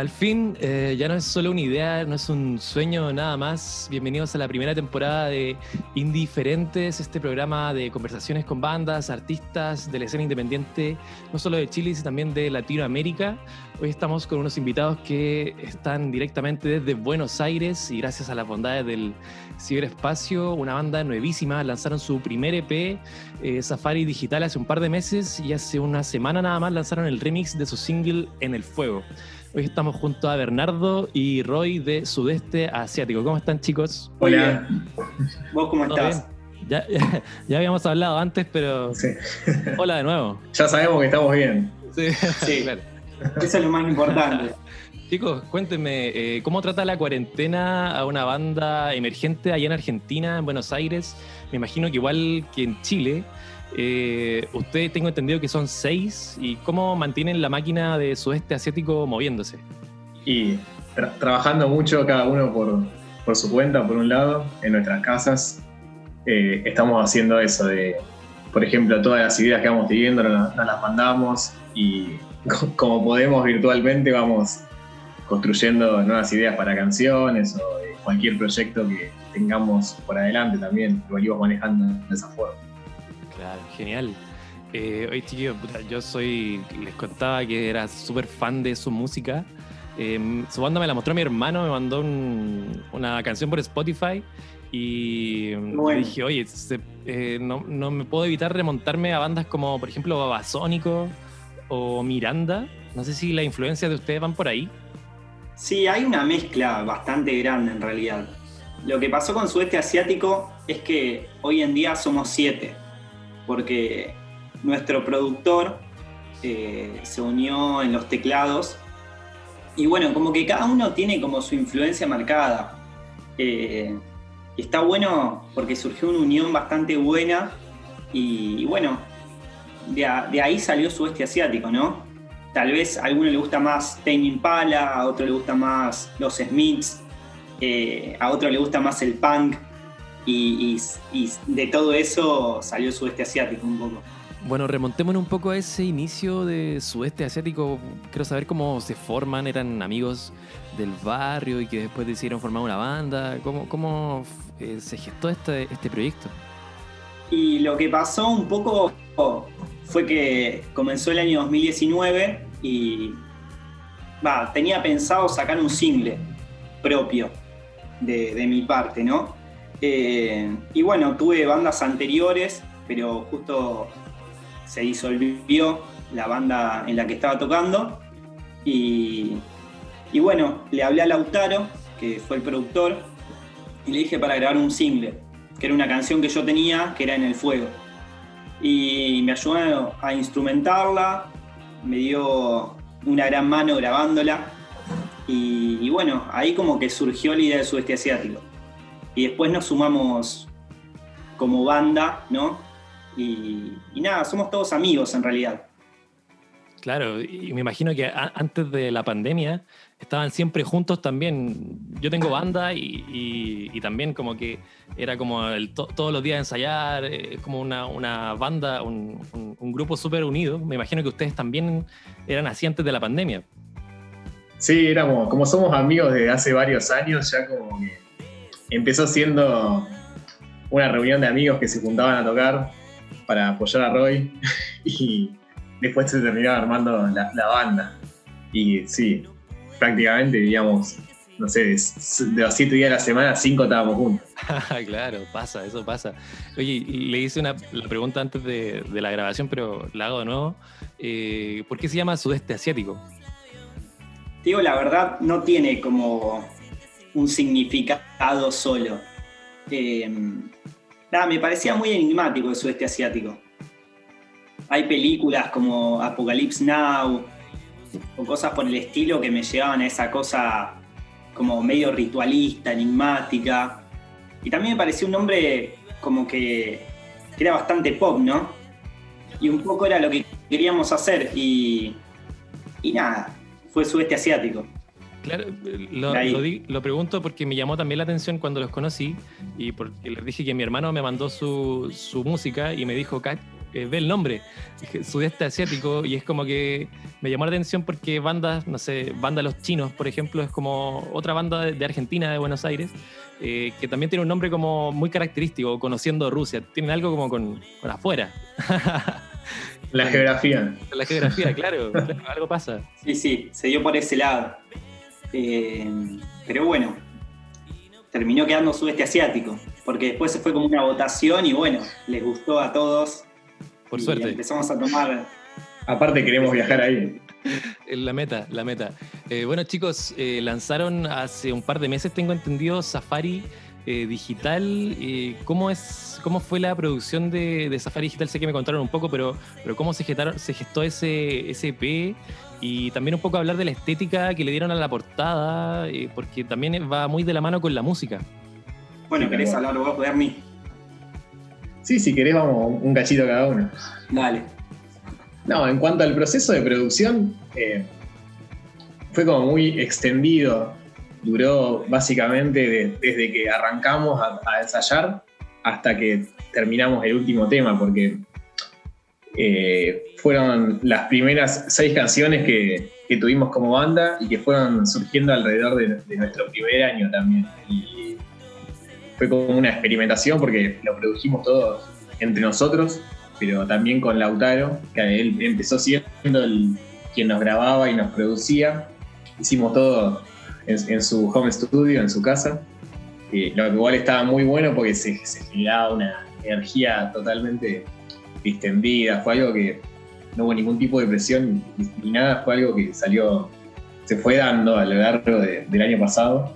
Al fin, eh, ya no es solo una idea, no es un sueño nada más. Bienvenidos a la primera temporada de Indiferentes, este programa de conversaciones con bandas, artistas de la escena independiente, no solo de Chile, sino también de Latinoamérica. Hoy estamos con unos invitados que están directamente desde Buenos Aires y gracias a las bondades del ciberespacio, una banda nuevísima, lanzaron su primer EP, eh, Safari Digital, hace un par de meses y hace una semana nada más lanzaron el remix de su single En el Fuego. Hoy estamos junto a Bernardo y Roy de Sudeste Asiático. ¿Cómo están, chicos? Hola. ¿Vos cómo estás? Ya, ya, habíamos hablado antes, pero. Sí. Hola de nuevo. Ya sabemos que estamos bien. Sí, sí. claro. Eso es lo más importante. Chicos, cuéntenme, eh, ¿cómo trata la cuarentena a una banda emergente allá en Argentina, en Buenos Aires? Me imagino que igual que en Chile, eh, ustedes tengo entendido que son seis. ¿Y cómo mantienen la máquina de sudeste asiático moviéndose? Y trabajando mucho cada uno por, por, su cuenta, por un lado, en nuestras casas. Eh, estamos haciendo eso de, por ejemplo, todas las ideas que vamos teniendo nos, las mandamos y como podemos virtualmente vamos construyendo nuevas ideas para canciones o cualquier proyecto que tengamos por adelante también, lo íbamos manejando de esa forma. Claro, genial. Eh, oye, chiquillos, yo soy. Les contaba que era súper fan de su música. Em, su banda me la mostró mi hermano, me mandó una canción por Spotify y dije, oye, eh, no, no, me puedo evitar remontarme a bandas como, por ejemplo, Babasónico o Miranda. No sé si la influencia de ustedes van por ahí. Sí, hay una mezcla bastante grande en realidad. Lo que pasó con Sudeste Asiático es que hoy en día somos siete porque nuestro productor eh, se unió en los teclados y bueno, como que cada uno tiene como su influencia marcada. Eh, está bueno porque surgió una unión bastante buena y, bueno, de, ahí salió Sudeste Asiático, ¿no? Tal vez a alguno le gusta más Tame Impala, a otro le gusta más los Smiths, eh, a otro le gusta más el punk, y, de todo eso salió el sudeste asiático un poco. Bueno, remontémonos un poco a ese inicio de sudeste asiático. Quiero saber cómo se forman, eran amigos del barrio y que después decidieron formar una banda. ¿Cómo, cómo eh, se gestó este, este proyecto? Y lo que pasó un poco fue que comenzó el año 2019 y tenía pensado sacar un single propio de, de mi parte, ¿no? Eh, y bueno, tuve bandas anteriores, pero justo se disolvió la banda en la que estaba tocando. Y, bueno, le hablé a Lautaro, que fue el productor, y le dije para grabar un single, que era una canción que yo tenía, que era En el Fuego. Y me ayudó a instrumentarla, me dio una gran mano grabándola. Y, y bueno, ahí como que surgió la idea del sudeste asiático y después nos sumamos como banda, ¿no? Y, nada, somos todos amigos en realidad. Claro, y me imagino que antes de la pandemia estaban siempre juntos también. Yo tengo banda y, también como que era como el todos los días ensayar, eh, como una, banda, un, un grupo súper unido. Me imagino que ustedes también eran así antes de la pandemia. Sí, éramos, como somos amigos desde hace varios años, ya como que empezó siendo una reunión de amigos que se juntaban a tocar para apoyar a Roy y después se terminaba armando la, banda. Y sí, prácticamente digamos, no sé, de los siete días de la semana, cinco estábamos juntos. claro, pasa, eso pasa. Oye, le hice una pregunta antes de, la grabación, pero la hago de nuevo. Eh, ¿Por qué se llama Sudeste Asiático? Digo, la verdad, no tiene como un significado solo. Eh, nada, me parecía muy enigmático el sudeste asiático. Hay películas como Apocalypse Now o cosas por el estilo que me llevaban a esa cosa como medio ritualista, enigmática. Y también me pareció un nombre como que, era bastante pop, ¿no? Y un poco era lo que queríamos hacer y, y nada, fue sudeste asiático. Claro, lo, pregunto porque me llamó también la atención cuando los conocí y porque les dije que mi hermano me mandó su, música y me dijo, eh, ve el nombre, sudeste asiático, y es como que me llamó la atención porque bandas, no sé, banda Los Chinos, por ejemplo, es como otra banda de, Argentina, de Buenos Aires, eh, que también tiene un nombre como muy característico, conociendo Rusia, tienen algo como con, afuera. La geografía. La geografía, claro, algo pasa. Sí, sí, se dio por ese lado. Eh, pero bueno, terminó quedando sudeste asiático, porque después se fue como una votación y bueno, les gustó a todos por suerte. Empezamos a tomar. Aparte queremos viajar ahí. La meta, la meta. Eh, bueno chicos, eh, lanzaron hace un par de meses, tengo entendido, Safari eh, Digital. ¿cómo, es, ¿Cómo fue la producción de, Safari Digital? Sé que me contaron un poco, pero, pero ¿cómo se, gestaron, se gestó ese, ese EP? Y también un poco hablar de la estética que le dieron a la portada, porque también va muy de la mano con la música. Bueno, ¿querés hablar vos, Bernie? Sí, si querés vamos un cachito cada uno. Dale. No, en cuanto al proceso de producción, eh, fue como muy extendido. Duró básicamente desde que arrancamos a, ensayar hasta que terminamos el último tema, porque eh, fueron las primeras seis canciones que, tuvimos como banda y que fueron surgiendo alrededor de, nuestro primer año también fue como una experimentación porque lo produjimos todos entre nosotros, pero también con Lautaro, que él empezó siendo quien nos grababa y nos producía. Hicimos todo en, su home studio, en su casa. lo que igual estaba muy bueno porque se, generaba una energía totalmente distendida. Fue algo que no hubo ningún tipo de presión ni nada. Fue algo que salió, se fue dando a lo largo del año pasado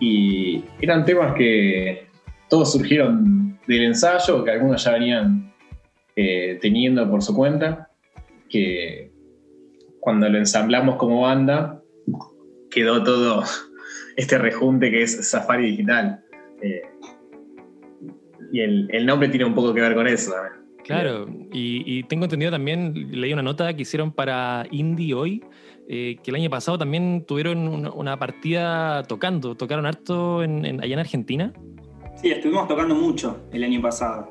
y eran temas que todos surgieron del ensayo, que algunos ya venían eh, teniendo por su cuenta, que cuando lo ensamblamos como banda, quedó todo este rejunte que es Safari Digital. Eh, y el, nombre tiene un poco que ver con eso Claro, y, y, tengo entendido también, leí una nota que hicieron para Indie hoy, eh, que el año pasado también tuvieron una, partida tocando, tocaron harto en, allá en Argentina. Sí, estuvimos tocando mucho el año pasado.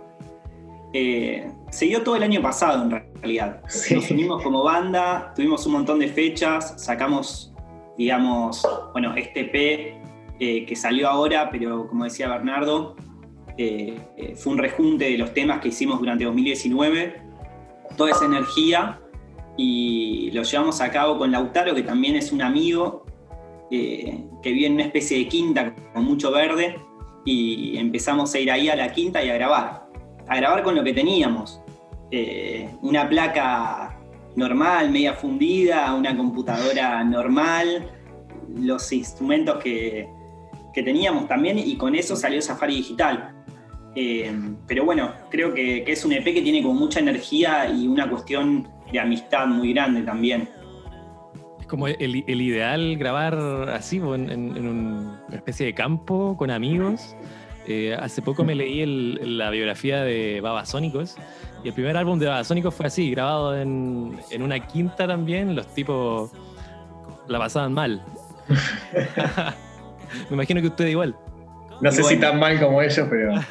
Eh, se dio todo el año pasado en realidad. Nos unimos como banda, tuvimos un montón de fechas, sacamos, digamos, bueno, este P eh, que salió ahora, pero como decía Bernardo, fue un rejunte de los temas que hicimos durante 2019. Toda esa energía y lo llevamos a cabo con Lautaro, que también es un amigo eh, que vive en una especie de quinta con mucho verde y empezamos a ir ahí a la quinta y a grabar, a grabar con lo que teníamos. Eh, una placa normal, media fundida, una computadora normal, los instrumentos que, teníamos también y con eso salió Safari Digital. Eh, pero bueno, creo que, que, es un EP que tiene como mucha energía y una cuestión de amistad muy grande también. Es como el, ideal grabar así, en, una especie de campo con amigos. Eh, hace poco me leí la biografía de Babasónicos y el primer álbum de Babasónicos fue así, grabado en, una quinta también. Los tipos la pasaban mal. me imagino que usted igual. No sé si tan mal como ellos, pero.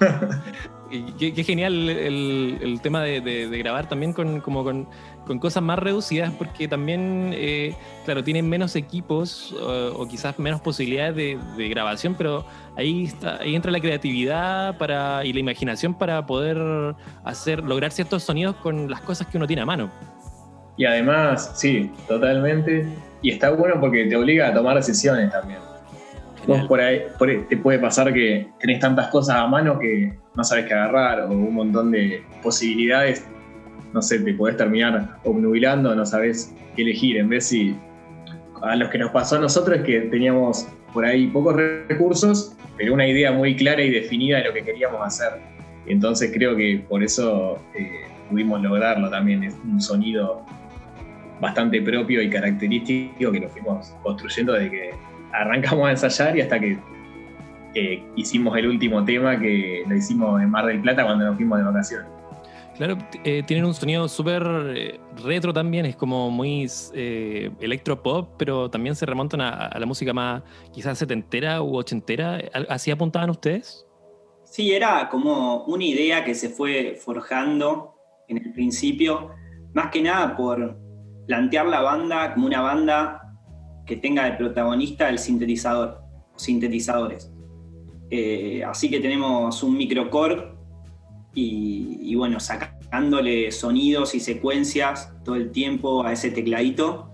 Qué, qué, genial el, tema de, grabar también con, como con, cosas más reducidas, porque también, eh, claro, tienen menos equipos o, quizás menos posibilidades de, grabación, pero ahí, está, ahí entra la creatividad para, y la imaginación para poder hacer, lograr ciertos sonidos con las cosas que uno tiene a mano. Y además, sí, totalmente. Y está bueno porque te obliga a tomar decisiones también. Vos por ahí, te puede pasar que tenés tantas cosas a mano que no sabes qué agarrar o un montón de posibilidades. No sé, te podés terminar obnubilando, no sabes qué elegir. En vez si a los que nos pasó a nosotros es que teníamos por ahí pocos recursos, pero una idea muy clara y definida de lo que queríamos hacer. Entonces creo que por eso eh, pudimos lograrlo también. Es un sonido bastante propio y característico que lo fuimos construyendo desde que arrancamos a ensayar y hasta que hicimos el último tema que lo hicimos en Mar del Plata cuando nos fuimos de vacaciones. Claro, eh, tienen un sonido súper eh, retro también, es como muy eh, electropop, pero también se remontan a, la música más quizás setentera u ochentera. ¿Así apuntaban ustedes? Sí, era como una idea que se fue forjando en el principio, más que nada por plantear la banda como una banda que tenga de protagonista el sintetizador, sintetizadores. Eh, así que tenemos un microcore y, bueno, sacándole sonidos y secuencias todo el tiempo a ese tecladito.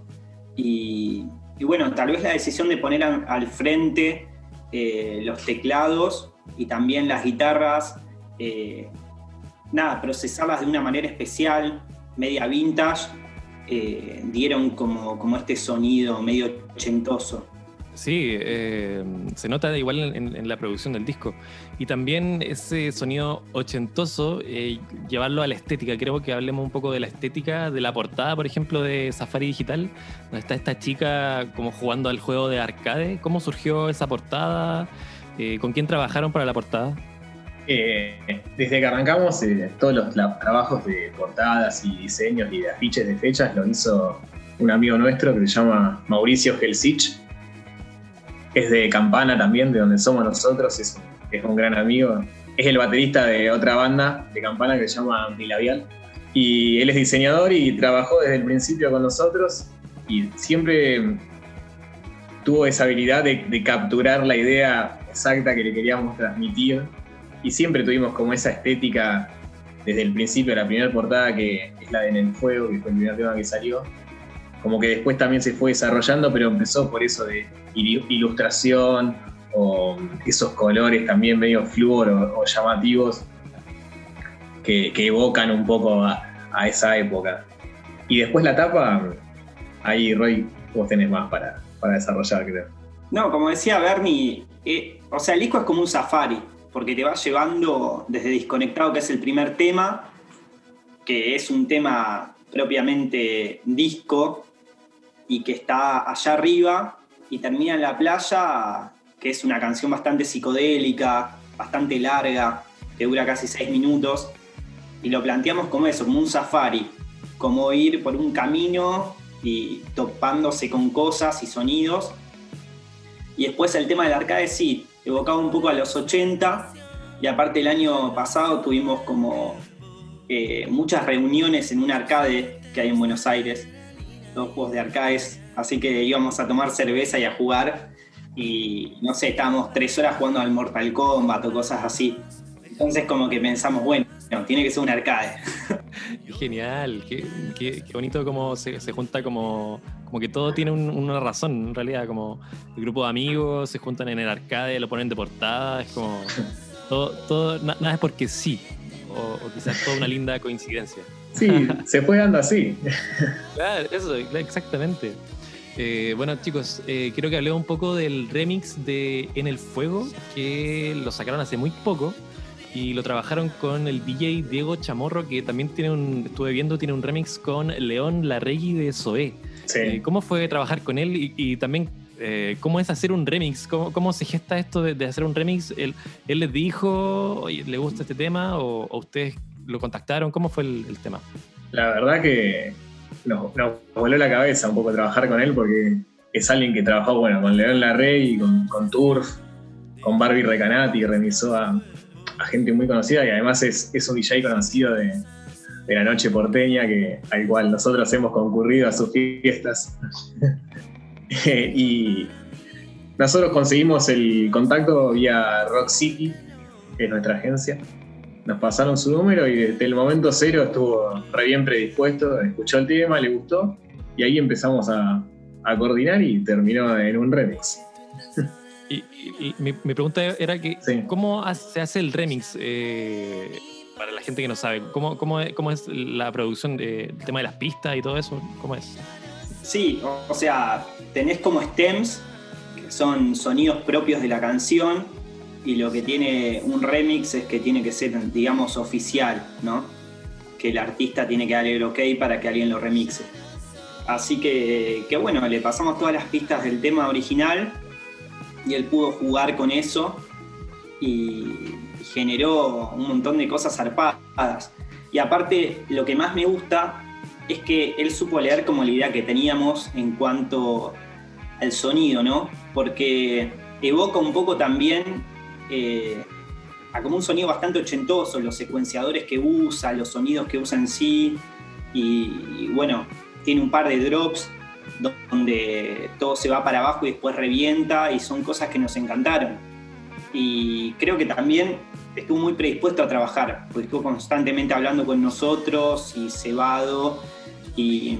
Y, bueno, tal vez la decisión de poner al frente eh, los teclados y también las guitarras, eh, nada, procesarlas de una manera especial, media vintage, eh, dieron como, como este sonido medio ochentoso. Sí, eh, se nota igual en, la producción del disco. Y también ese sonido ochentoso, eh, llevarlo a la estética. Creo que hablemos un poco de la estética de la portada, por ejemplo, de Safari Digital, donde está esta chica como jugando al juego de arcade. ¿Cómo surgió esa portada? Eh, ¿Con quién trabajaron para la portada? desde que arrancamos, todos los trabajos de portadas y diseños y de afiches de fechas lo hizo un amigo nuestro que se llama Mauricio Helsich es de Campana también, de donde somos nosotros, es, es un gran amigo. Es el baterista de otra banda de Campana que se llama Milavial. Y él es diseñador y trabajó desde el principio con nosotros y siempre tuvo esa habilidad de, capturar la idea exacta que le queríamos transmitir y siempre tuvimos como esa estética desde el principio, la primera portada que es la de En el Fuego, que fue el primer tema que salió, como que después también se fue desarrollando, pero empezó por eso de ilustración o esos colores también medio flúor o, llamativos que, evocan un poco a, esa época. Y después la tapa, ahí Roy, vos tenés más para, para desarrollar, creo. No, como decía Bernie, eh, o sea, el disco es como un safari, porque te va llevando desde Desconectado, que es el primer tema, que es un tema propiamente disco, y que está allá arriba y termina en la playa, que es una canción bastante psicodélica, bastante larga, que dura casi seis minutos, y lo planteamos como eso, como un safari, como ir por un camino y topándose con cosas y sonidos. Y después el tema del arcade sí, evocaba un poco a los 80, y aparte el año pasado tuvimos como eh, muchas reuniones en un arcade que hay en Buenos Aires, dos juegos de arcades, así que íbamos a tomar cerveza y a jugar. Y no sé, estábamos tres horas jugando al Mortal Kombat o cosas así. Entonces, como que pensamos, bueno, tiene que ser un arcade. Genial, qué, bonito como se, junta como, como que todo tiene una razón, en realidad, como el grupo de amigos se juntan en el arcade, lo ponen de portada, es como todo, todo nada es porque sí, o, o quizás toda una linda coincidencia. Sí, se fue dando así. Claro, eso, exactamente. Eh, bueno, chicos, eh, quiero que hablemos un poco del remix de En el Fuego, que lo sacaron hace muy poco y lo trabajaron con el DJ Diego Chamorro, que también tiene un, estuve viendo, tiene un remix con León Larregui de Zoé. Eh, ¿Cómo fue trabajar con él y, también cómo es hacer un remix? ¿Cómo, cómo se gesta esto de, hacer un remix? ¿Él, ¿Él, les dijo, oye, ¿le gusta este tema o, o ustedes lo contactaron? ¿Cómo fue el, tema? La verdad que nos, voló la cabeza un poco trabajar con él porque es alguien que trabajó bueno, con León Larrey, con, con Turf, con Barbie Recanati, remisó a, gente muy conocida y además es, es un DJ conocido de, la noche porteña que, al cual nosotros hemos concurrido a sus fiestas. y nosotros conseguimos el contacto vía Rock City, que es nuestra agencia, nos pasaron su número y desde el momento cero estuvo re bien predispuesto, escuchó el tema, le gustó y ahí empezamos a, coordinar y terminó en un remix. Y, mi, pregunta era que, ¿cómo se hace el remix? Eh, para la gente que no sabe, ¿cómo, cómo, cómo es la producción del tema de las pistas y todo eso? ¿Cómo es? Sí, o sea, tenés como stems, que son sonidos propios de la canción, y lo que tiene un remix es que tiene que ser, digamos, oficial, ¿no? Que el artista tiene que darle el ok para que alguien lo remixe. Así que, que bueno, le pasamos todas las pistas del tema original y él pudo jugar con eso y generó un montón de cosas zarpadas. Y aparte, lo que más me gusta es que él supo leer como la idea que teníamos en cuanto al sonido, ¿no? Porque evoca un poco también eh, como un sonido bastante ochentoso, los secuenciadores que usa, los sonidos que usa en sí, y, bueno, tiene un par de drops donde todo se va para abajo y después revienta, y son cosas que nos encantaron. Y creo que también estuvo muy predispuesto a trabajar, porque estuvo constantemente hablando con nosotros y cebado, y,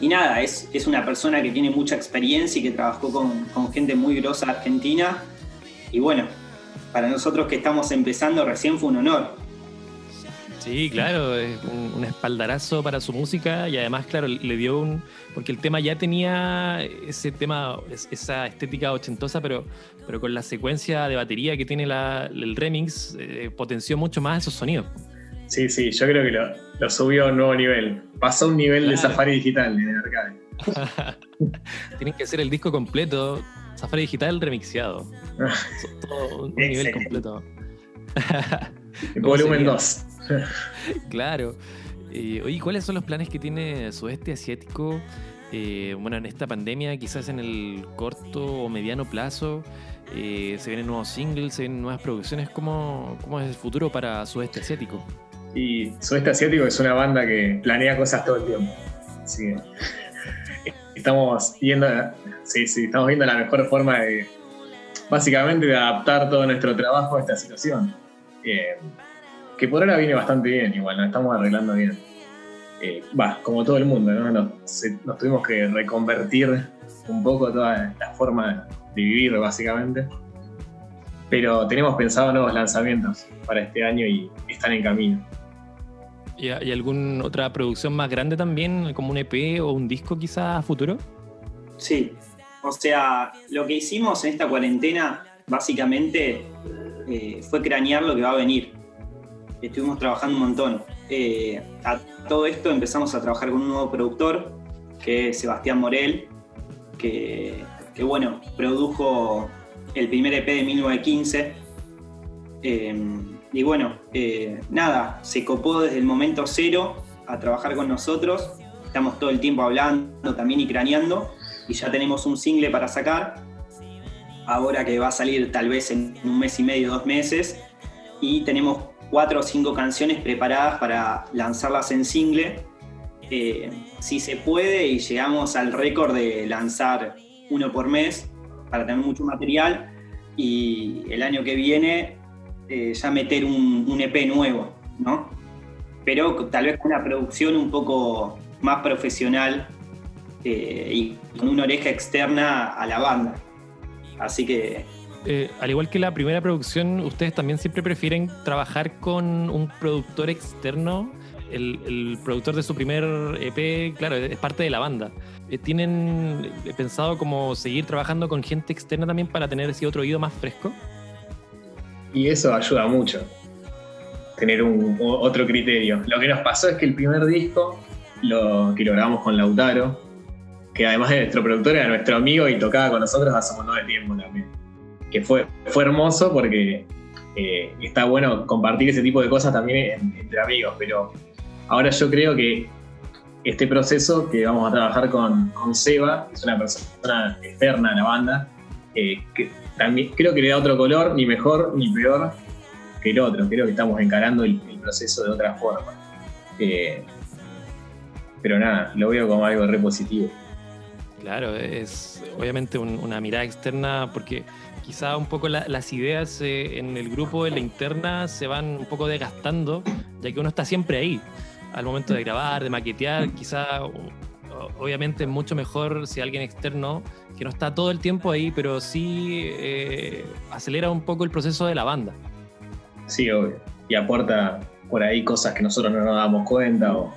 y nada, es, es, una persona que tiene mucha experiencia y que trabajó con, con gente muy grosa argentina, y bueno, para nosotros que estamos empezando recién fue un honor. Sí, claro, es un, espaldarazo para su música y además, claro, le dio un. Porque el tema ya tenía ese tema, esa estética ochentosa, pero, pero con la secuencia de batería que tiene el remix, eh, potenció mucho más esos sonidos. Sí, sí, yo creo que lo, subió a un nuevo nivel. Pasó a un nivel de Safari digital en el arcade. Tienen que hacer el disco completo Safari Digital remixeado. Todo un nivel completo. Volumen 2. claro. Eh, oye, ¿cuáles son los planes que tiene Sudeste Asiático? Eh, bueno, en esta pandemia, quizás en el corto o mediano plazo, eh, se vienen nuevos singles, se vienen nuevas producciones. ¿Cómo, ¿Cómo es el futuro para Sudeste Asiático? Y Sudeste Asiático es una banda que planea cosas todo el tiempo. Así que estamos viendo, sí, sí, estamos viendo la mejor forma de, básicamente, de adaptar todo nuestro trabajo a esta situación. Eh, que por ahora viene bastante bien, igual, nos estamos arreglando bien. Eh, va, como todo el mundo, ¿no? Nos, tuvimos que reconvertir un poco toda la forma de vivir, básicamente. Pero tenemos pensado nuevos lanzamientos para este año y están en camino. ¿Y, alguna otra producción más grande también, como un EP o un disco quizás a futuro? Sí, o sea, lo que hicimos en esta cuarentena básicamente eh, fue cranear lo que va a venir. Estuvimos trabajando un montón. Eh, a todo esto empezamos a trabajar con un nuevo productor, que es Sebastián Morel, que, bueno, produjo el primer EP de 1915 y bueno, eh, nada, se copó desde el momento cero a trabajar con nosotros. Estamos todo el tiempo hablando también y craneando. Y ya tenemos un single para sacar. Ahora que va a salir tal vez en un mes y medio, dos meses. Y tenemos cuatro o cinco canciones preparadas para lanzarlas en single. Eh, si se puede y llegamos al récord de lanzar uno por mes para tener mucho material. Y el año que viene eh, ya meter un, EP nuevo, ¿no? Pero tal vez con una producción un poco más profesional eh, y con una oreja externa a la banda. Así que... Eh, al igual que la primera producción, ustedes también siempre prefieren trabajar con un productor externo. El, productor de su primer EP, claro, es parte de la banda. ¿Tienen pensado como seguir trabajando con gente externa también para tener ese otro oído más fresco? Y eso ayuda mucho, tener un, otro criterio. Lo que nos pasó es que el primer disco, lo, que lo grabamos con Lautaro, que además de nuestro productor era nuestro amigo y tocaba con nosotros hace un montón de tiempo también. Que fue, fue hermoso porque eh, está bueno compartir ese tipo de cosas también entre amigos, pero ahora yo creo que este proceso que vamos a trabajar con, Seba, que es una persona externa a la banda, eh, que también creo que le da otro color, ni mejor ni peor que el otro. Creo que estamos encarando el, proceso de otra forma. Eh, pero nada, lo veo como algo re positivo. Claro, es obviamente una mirada externa porque quizá un poco las ideas eh, en el grupo, en la interna, se van un poco desgastando, ya que uno está siempre ahí. Al momento de grabar, de maquetear, quizá obviamente es mucho mejor si alguien externo, que no está todo el tiempo ahí, pero sí eh, acelera un poco el proceso de la banda. Sí, obvio. Y aporta por ahí cosas que nosotros no nos damos cuenta o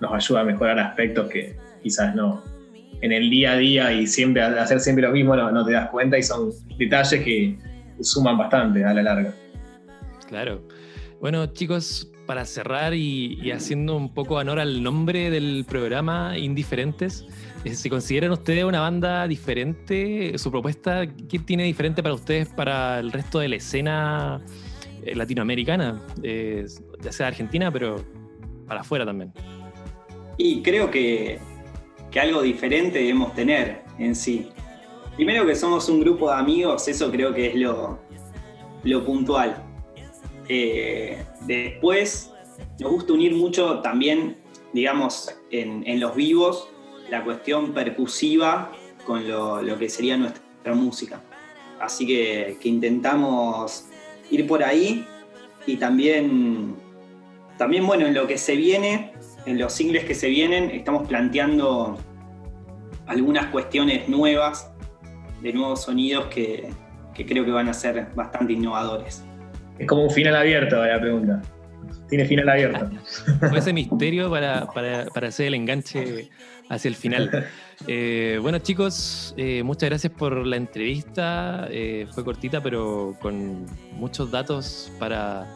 nos ayuda a mejorar aspectos que quizás no. En el día a día y siempre hacer siempre lo mismo no, no te das cuenta y son detalles que suman bastante a la larga. Claro. Bueno, chicos, para cerrar y, haciendo un poco honor al nombre del programa, Indiferentes, eh, ¿se consideran ustedes una banda diferente? ¿Su propuesta qué tiene diferente para ustedes para el resto de la escena eh, latinoamericana? Eh, ya sea Argentina, pero para afuera también. Y creo que, que algo diferente debemos tener en sí. Primero que somos un grupo de amigos, eso creo que es lo, lo puntual Eh, después, nos gusta unir mucho también, digamos, en, los vivos, la cuestión percusiva con lo, que sería nuestra música. Así que, intentamos ir por ahí y también, también, bueno, en lo que se viene, en los singles que se vienen, estamos planteando algunas cuestiones nuevas, de nuevos sonidos que, creo que van a ser bastante innovadores. Es como un final abierto la pregunta. Tiene final abierto. Fue ese misterio para, hacer el enganche hacia el final. Eh, bueno chicos, eh, muchas gracias por la entrevista. Eh, fue cortita, pero con muchos datos para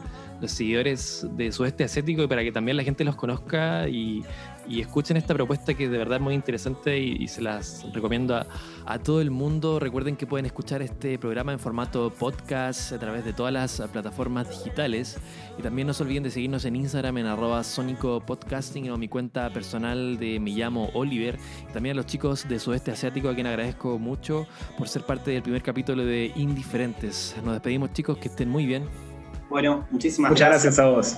los seguidores de Sudeste Asiático y para que también la gente los conozca y, y escuchen esta propuesta que de verdad es muy interesante y, se las recomiendo a, todo el mundo. Recuerden que pueden escuchar este programa en formato podcast a través de todas las plataformas digitales y también no se olviden de seguirnos en Instagram en arroba sónico podcasting o mi cuenta personal de me llamo Oliver. también a los chicos de Sudeste Asiático a quien agradezco mucho por ser parte del primer capítulo de Indiferentes. Nos despedimos chicos, que estén muy bien. Bueno, muchísimas Muchas gracias a vos.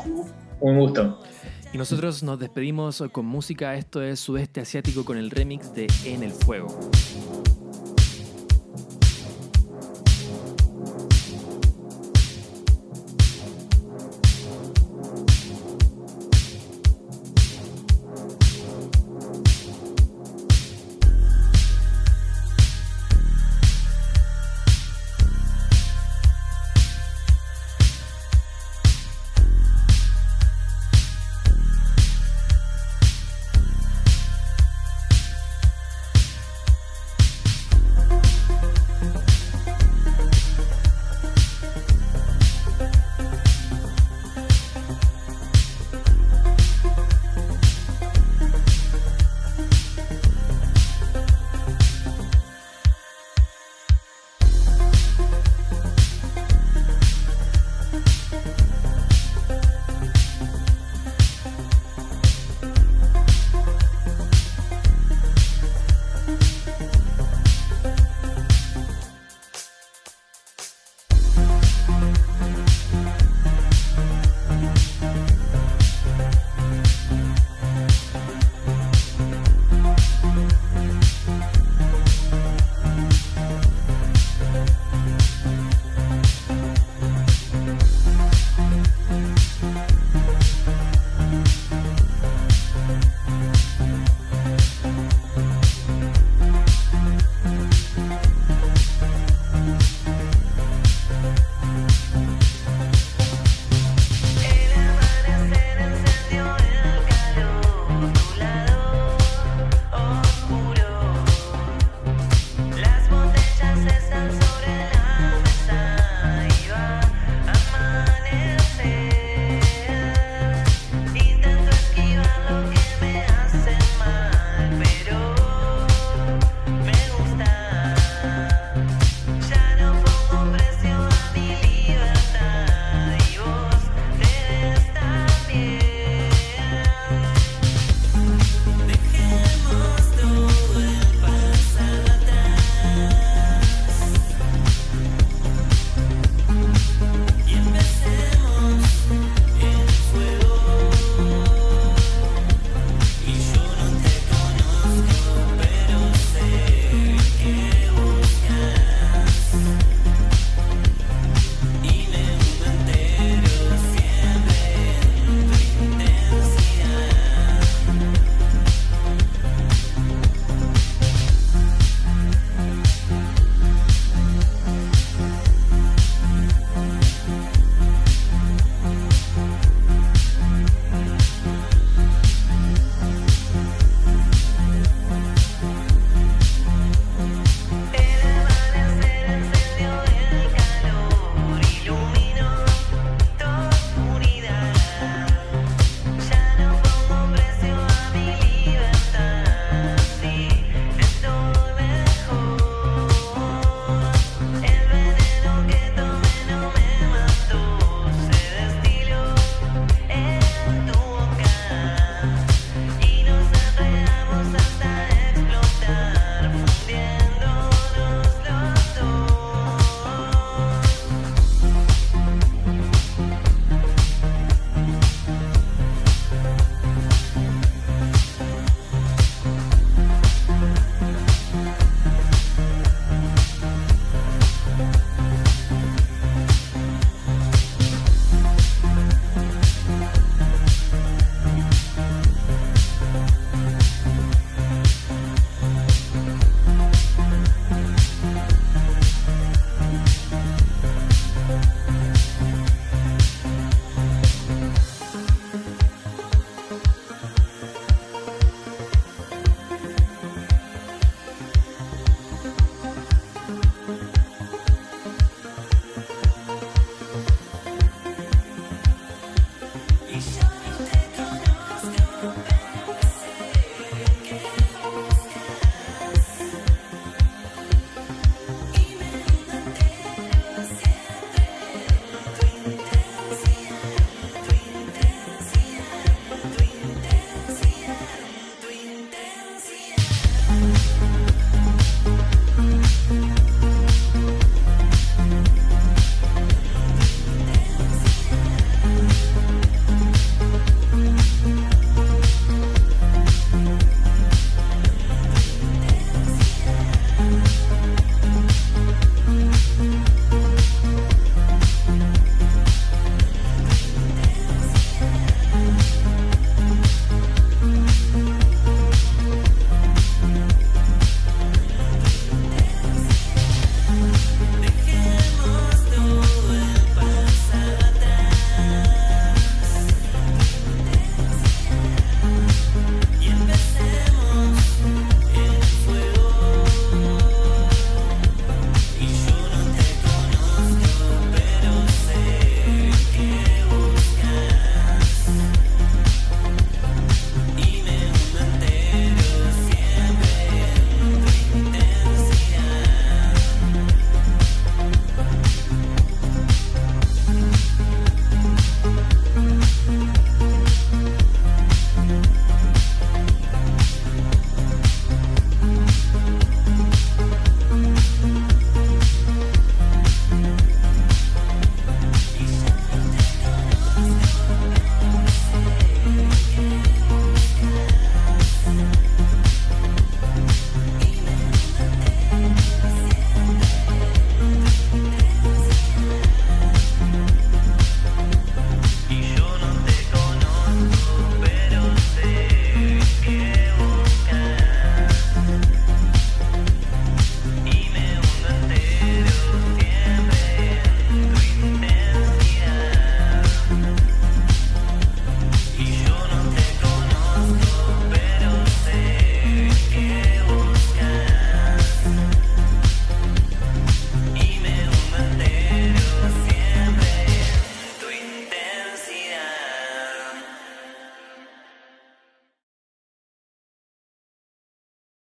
Un gusto. Y nosotros nos despedimos con música. Esto es Sudeste Asiático con el remix de En el Fuego.